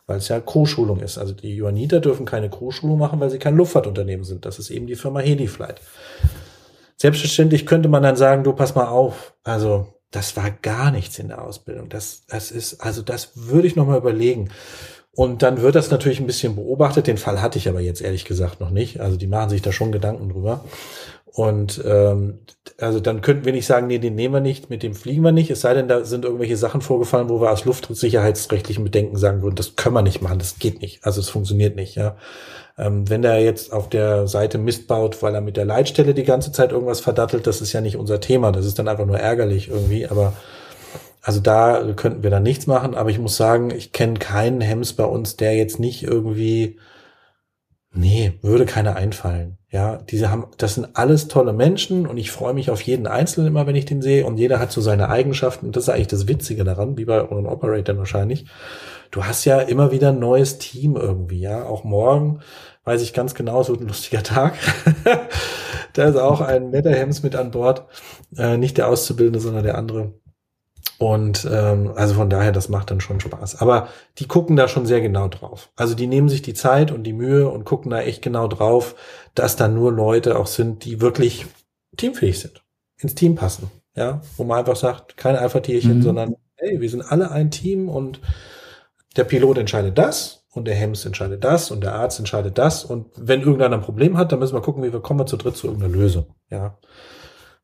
S1: weil es ja Crew-Schulung ist. Also die Johanniter dürfen keine Crew-Schulung machen, weil sie kein Luftfahrtunternehmen sind. Das ist eben die Firma Hediflight. Selbstverständlich könnte man dann sagen, du pass mal auf, also das war gar nichts in der Ausbildung. Das, das ist, also das würde ich noch mal überlegen. Und dann wird das natürlich ein bisschen beobachtet. Den Fall hatte ich aber jetzt ehrlich gesagt noch nicht. Also die machen sich da schon Gedanken drüber. Und ähm, also dann könnten wir nicht sagen, nee, den nehmen wir nicht, mit dem fliegen wir nicht. Es sei denn, da sind irgendwelche Sachen vorgefallen, wo wir aus luftsicherheitsrechtlichen Bedenken sagen würden, das können wir nicht machen, das geht nicht. Also es funktioniert nicht, ja. Ähm, wenn der jetzt auf der Seite Mist baut, weil er mit der Leitstelle die ganze Zeit irgendwas verdattelt, das ist ja nicht unser Thema. Das ist dann einfach nur ärgerlich irgendwie. Aber also da könnten wir dann nichts machen, aber ich muss sagen, ich kenne keinen Hems bei uns, der jetzt nicht irgendwie, nee, würde keiner einfallen. Ja, diese haben, das sind alles tolle Menschen und ich freue mich auf jeden Einzelnen immer, wenn ich den sehe. Und jeder hat so seine Eigenschaften. Und das ist eigentlich das Witzige daran, wie bei euren Operatoren wahrscheinlich. Du hast ja immer wieder ein neues Team irgendwie, ja, auch morgen weiß ich ganz genau, es wird ein lustiger Tag. da ist auch ein netter Hems mit an Bord, äh, nicht der Auszubildende, sondern der andere und ähm, also von daher, das macht dann schon Spaß. Aber die gucken da schon sehr genau drauf. Also die nehmen sich die Zeit und die Mühe und gucken da echt genau drauf, dass da nur Leute auch sind, die wirklich teamfähig sind, ins Team passen. Ja, wo man einfach sagt, kein Alpha-Tierchen, mhm. sondern hey, wir sind alle ein Team und der Pilot entscheidet das und der Hems entscheidet das und der Arzt entscheidet das. Und wenn irgendeiner ein Problem hat, dann müssen wir gucken, wie wir kommen wir zu dritt zu irgendeiner Lösung. Ja.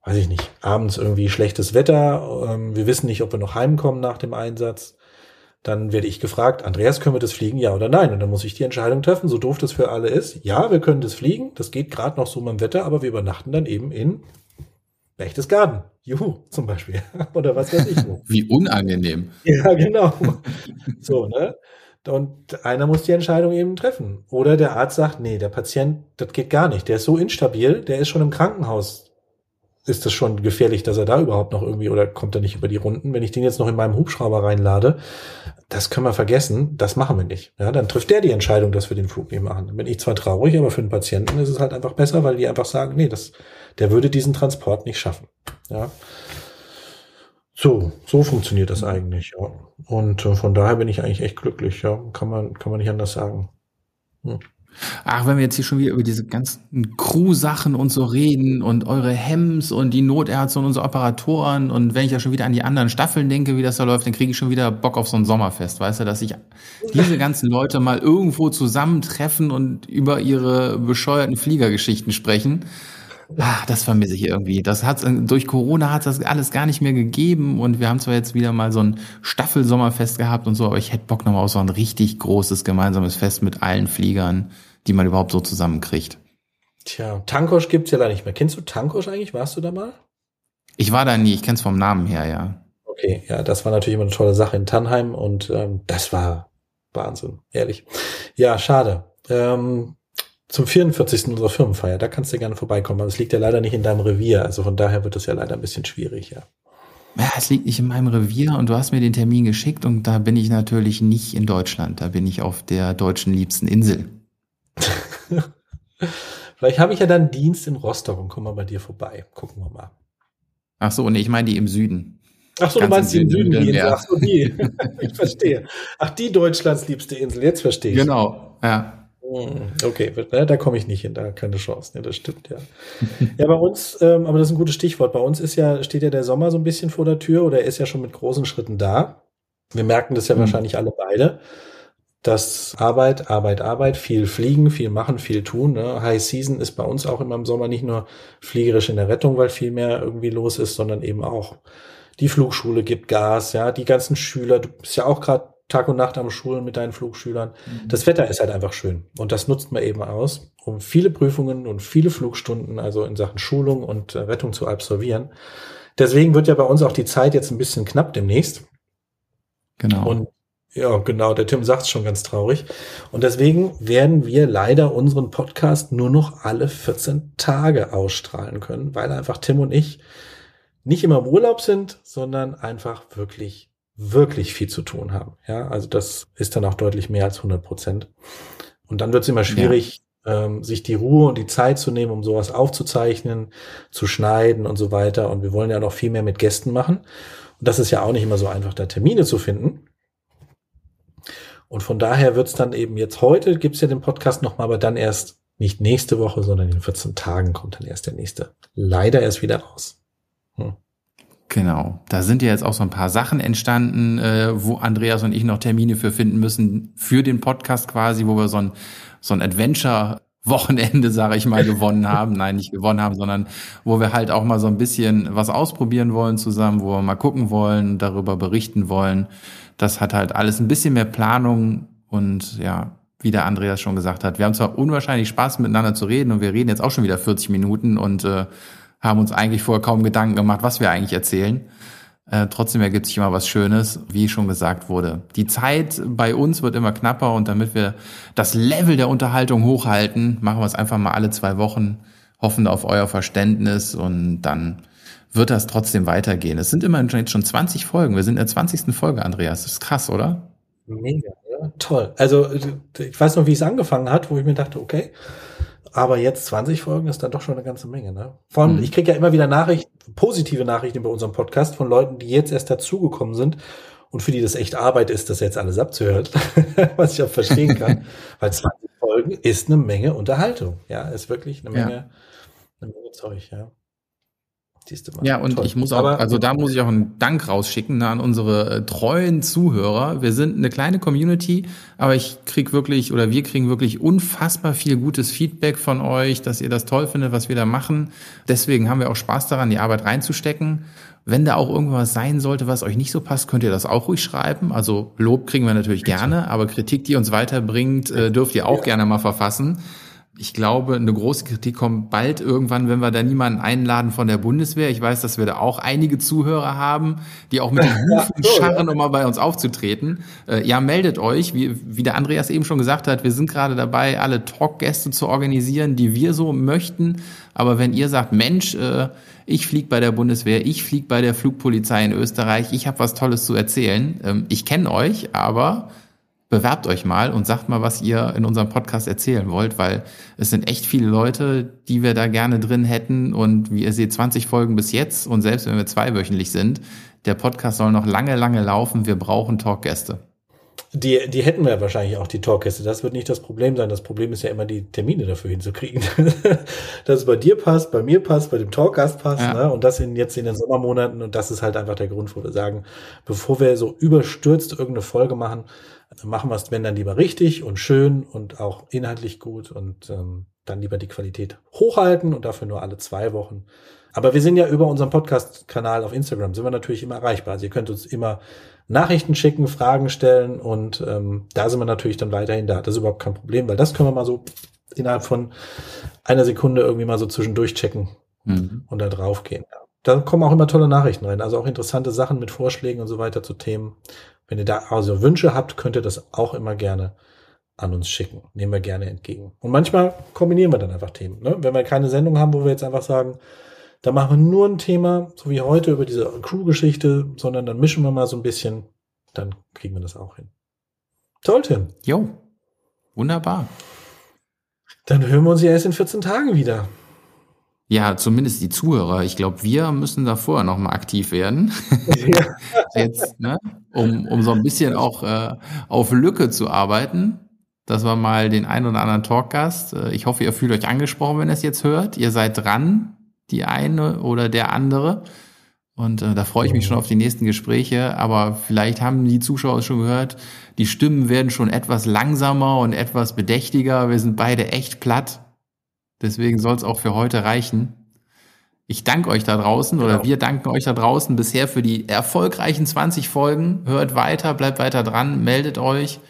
S1: Weiß ich nicht, abends irgendwie schlechtes Wetter, ähm, wir wissen nicht, ob wir noch heimkommen nach dem Einsatz. Dann werde ich gefragt, Andreas, können wir das fliegen, ja oder nein? Und dann muss ich die Entscheidung treffen, so doof das für alle ist. Ja, wir können das fliegen, das geht gerade noch so beim Wetter, aber wir übernachten dann eben in Berchtesgaden. Juhu, zum Beispiel. oder was weiß ich. Wo.
S2: Wie unangenehm.
S1: Ja, genau. so, ne? Und einer muss die Entscheidung eben treffen. Oder der Arzt sagt, nee, der Patient, das geht gar nicht. Der ist so instabil, der ist schon im Krankenhaus. Ist das schon gefährlich, dass er da überhaupt noch irgendwie oder kommt er nicht über die Runden? Wenn ich den jetzt noch in meinem Hubschrauber reinlade, das können wir vergessen, das machen wir nicht. Ja, dann trifft der die Entscheidung, dass wir den Flug nicht machen. Dann bin ich zwar traurig, aber für den Patienten ist es halt einfach besser, weil die einfach sagen, nee, das, der würde diesen Transport nicht schaffen. Ja. So, so funktioniert das eigentlich, ja. Und äh, von daher bin ich eigentlich echt glücklich, ja. Kann man, kann man nicht anders sagen.
S2: Hm. Ach, wenn wir jetzt hier schon wieder über diese ganzen Crew-Sachen und so reden und eure Hems und die Notärzte und unsere Operatoren und wenn ich ja schon wieder an die anderen Staffeln denke, wie das da läuft, dann kriege ich schon wieder Bock auf so ein Sommerfest, weißt du, dass sich diese ganzen Leute mal irgendwo zusammentreffen und über ihre bescheuerten Fliegergeschichten sprechen. Ah, das vermisse ich irgendwie. Das hat durch Corona hat das alles gar nicht mehr gegeben und wir haben zwar jetzt wieder mal so ein Staffelsommerfest gehabt und so, aber ich hätte Bock nochmal auf so ein richtig großes gemeinsames Fest mit allen Fliegern, die man überhaupt so zusammenkriegt.
S1: Tja, Tankosch gibt's ja da nicht mehr. Kennst du Tankosch eigentlich? Warst du da mal?
S2: Ich war da nie, ich kenn's vom Namen her, ja.
S1: Okay, ja, das war natürlich immer eine tolle Sache in Tannheim und ähm, das war Wahnsinn, ehrlich. Ja, schade. Ähm, zum 44. unserer Firmenfeier. Da kannst du gerne vorbeikommen. Aber es liegt ja leider nicht in deinem Revier. Also von daher wird es ja leider ein bisschen schwierig, ja.
S2: Ja, es liegt nicht in meinem Revier und du hast mir den Termin geschickt und da bin ich natürlich nicht in Deutschland. Da bin ich auf der deutschen liebsten Insel.
S1: Vielleicht habe ich ja dann Dienst in Rostock und komme mal bei dir vorbei. Gucken wir mal.
S2: Ach so, nee, ich meine die im Süden.
S1: Ach so, Ganz du meinst die im Süden, Süden die Insel. Ach so, die. ich verstehe. Ach, die Deutschlands liebste Insel. Jetzt verstehe ich.
S2: Genau, ja.
S1: Hm, okay, ne, da komme ich nicht hin, da keine Chance. Ne, das stimmt, ja. ja, bei uns, ähm, aber das ist ein gutes Stichwort. Bei uns ist ja, steht ja der Sommer so ein bisschen vor der Tür oder er ist ja schon mit großen Schritten da. Wir merken das ja mhm. wahrscheinlich alle beide, dass Arbeit, Arbeit, Arbeit, viel fliegen, viel machen, viel tun. Ne? High Season ist bei uns auch immer im Sommer nicht nur fliegerisch in der Rettung, weil viel mehr irgendwie los ist, sondern eben auch die Flugschule gibt Gas, ja, die ganzen Schüler, du bist ja auch gerade Tag und Nacht am Schulen mit deinen Flugschülern. Mhm. Das Wetter ist halt einfach schön. Und das nutzt man eben aus, um viele Prüfungen und viele Flugstunden, also in Sachen Schulung und äh, Rettung zu absolvieren. Deswegen wird ja bei uns auch die Zeit jetzt ein bisschen knapp demnächst. Genau. Und ja, genau, der Tim sagt es schon ganz traurig. Und deswegen werden wir leider unseren Podcast nur noch alle 14 Tage ausstrahlen können, weil einfach Tim und ich nicht immer im Urlaub sind, sondern einfach wirklich wirklich viel zu tun haben. Ja, also das ist dann auch deutlich mehr als 100 Prozent. Und dann wird es immer schwierig, ja. ähm, sich die Ruhe und die Zeit zu nehmen, um sowas aufzuzeichnen, zu schneiden und so weiter. Und wir wollen ja noch viel mehr mit Gästen machen. Und das ist ja auch nicht immer so einfach, da Termine zu finden. Und von daher wird es dann eben jetzt heute, gibt's ja den Podcast nochmal, aber dann erst nicht nächste Woche, sondern in 14 Tagen kommt dann erst der nächste. Leider erst wieder raus. Hm.
S2: Genau, da sind ja jetzt auch so ein paar Sachen entstanden, äh, wo Andreas und ich noch Termine für finden müssen, für den Podcast quasi, wo wir so ein, so ein Adventure Wochenende, sage ich mal, gewonnen haben. Nein, nicht gewonnen haben, sondern wo wir halt auch mal so ein bisschen was ausprobieren wollen zusammen, wo wir mal gucken wollen, darüber berichten wollen. Das hat halt alles ein bisschen mehr Planung und ja, wie der Andreas schon gesagt hat, wir haben zwar unwahrscheinlich Spaß miteinander zu reden und wir reden jetzt auch schon wieder 40 Minuten und äh, haben uns eigentlich vorher kaum Gedanken gemacht, was wir eigentlich erzählen. Äh, trotzdem ergibt sich immer was Schönes, wie schon gesagt wurde. Die Zeit bei uns wird immer knapper und damit wir das Level der Unterhaltung hochhalten, machen wir es einfach mal alle zwei Wochen, hoffen auf euer Verständnis und dann wird das trotzdem weitergehen. Es sind immerhin jetzt schon 20 Folgen. Wir sind in der 20. Folge, Andreas. Das ist krass, oder?
S1: Mega, ja. Toll. Also ich weiß noch, wie es angefangen hat, wo ich mir dachte, okay, aber jetzt 20 Folgen ist dann doch schon eine ganze Menge. Ne? Vor allem, mhm. ich kriege ja immer wieder Nachrichten, positive Nachrichten bei unserem Podcast von Leuten, die jetzt erst dazugekommen sind und für die das echt Arbeit ist, das jetzt alles abzuhören, was ich auch verstehen kann. Weil 20 Folgen ist eine Menge Unterhaltung. Ja, ist wirklich eine Menge, ja. eine Menge Zeug, ja.
S2: Siehst du mal. Ja, und Toll. ich muss auch, Aber, also da muss ich auch einen Dank rausschicken ne, an unsere äh, treuen Zuhörer. Wir sind eine kleine Community, aber ich krieg wirklich oder wir kriegen wirklich unfassbar viel gutes Feedback von euch, dass ihr das toll findet, was wir da machen. Deswegen haben wir auch Spaß daran, die Arbeit reinzustecken. Wenn da auch irgendwas sein sollte, was euch nicht so passt, könnt ihr das auch ruhig schreiben. Also Lob kriegen wir natürlich gerne, aber Kritik, die uns weiterbringt, äh, dürft ihr auch ja. gerne mal verfassen ich glaube, eine große Kritik kommt bald irgendwann, wenn wir da niemanden einladen von der Bundeswehr. Ich weiß, dass wir da auch einige Zuhörer haben, die auch mit den Hufen scharren, um mal bei uns aufzutreten. Äh, ja, meldet euch, wie, wie der Andreas eben schon gesagt hat, wir sind gerade dabei, alle Talkgäste zu organisieren, die wir so möchten. Aber wenn ihr sagt, Mensch, äh, ich fliege bei der Bundeswehr, ich fliege bei der Flugpolizei in Österreich, ich habe was Tolles zu erzählen, ähm, ich kenne euch, aber bewerbt euch mal und sagt mal, was ihr in unserem Podcast erzählen wollt, weil es sind echt viele Leute, die wir da gerne drin hätten und wie ihr seht, 20 Folgen bis jetzt und selbst wenn wir zweiwöchentlich sind, der Podcast soll noch lange, lange laufen. Wir brauchen Talkgäste.
S1: Die, die hätten wir wahrscheinlich auch, die Talkgäste. Das wird nicht das Problem sein. Das Problem ist ja immer, die Termine dafür hinzukriegen. dass es bei dir passt, bei mir passt, bei dem Talkgast passt, ja. ne? und das in, jetzt in den Sommermonaten. Und das ist halt einfach der Grund, wo wir sagen, bevor wir so überstürzt irgendeine Folge machen, machen wir es, wenn dann lieber richtig und schön und auch inhaltlich gut und ähm, dann lieber die Qualität hochhalten und dafür nur alle zwei Wochen. Aber wir sind ja über unseren Podcast-Kanal auf Instagram, sind wir natürlich immer erreichbar. Also ihr könnt uns immer Nachrichten schicken, Fragen stellen und ähm, da sind wir natürlich dann weiterhin da. Das ist überhaupt kein Problem, weil das können wir mal so innerhalb von einer Sekunde irgendwie mal so zwischendurch checken mhm. und da drauf gehen. Da kommen auch immer tolle Nachrichten rein, also auch interessante Sachen mit Vorschlägen und so weiter zu Themen. Wenn ihr da also Wünsche habt, könnt ihr das auch immer gerne an uns schicken. Nehmen wir gerne entgegen. Und manchmal kombinieren wir dann einfach Themen. Ne? Wenn wir keine Sendung haben, wo wir jetzt einfach sagen, da machen wir nur ein Thema, so wie heute über diese Crew-Geschichte, sondern dann mischen wir mal so ein bisschen, dann kriegen wir das auch hin. Toll, Tim.
S2: Jo, wunderbar.
S1: Dann hören wir uns ja erst in 14 Tagen wieder.
S2: Ja, zumindest die Zuhörer. Ich glaube, wir müssen da vorher noch mal aktiv werden. Ja. Jetzt, ne? um, um so ein bisschen auch äh, auf Lücke zu arbeiten. Das war mal den ein oder anderen Talkgast. Äh, ich hoffe, ihr fühlt euch angesprochen, wenn ihr es jetzt hört. Ihr seid dran, die eine oder der andere. Und äh, da freue ich mich schon auf die nächsten Gespräche. Aber vielleicht haben die Zuschauer schon gehört, die Stimmen werden schon etwas langsamer und etwas bedächtiger. Wir sind beide echt platt. Deswegen soll es auch für heute reichen. Ich danke euch da draußen genau. oder wir danken euch da draußen bisher für die erfolgreichen 20 Folgen. Hört weiter, bleibt weiter dran, meldet euch.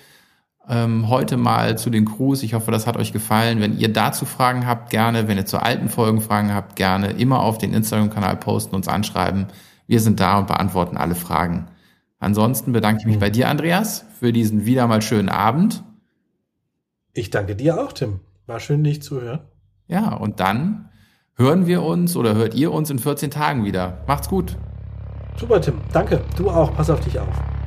S2: Ähm, heute mal zu den Crews. Ich hoffe, das hat euch gefallen. Wenn ihr dazu Fragen habt, gerne. Wenn ihr zu alten Folgen Fragen habt, gerne. Immer auf den Instagram-Kanal posten, uns anschreiben. Wir sind da und beantworten alle Fragen. Ansonsten bedanke ich mich mhm. bei dir, Andreas, für diesen wieder mal schönen Abend.
S1: Ich danke dir auch, Tim. War schön, dich zu hören.
S2: Ja, und dann hören wir uns oder hört ihr uns in 14 Tagen wieder. Macht's gut.
S1: Super, Tim. Danke. Du auch. Pass auf dich auf.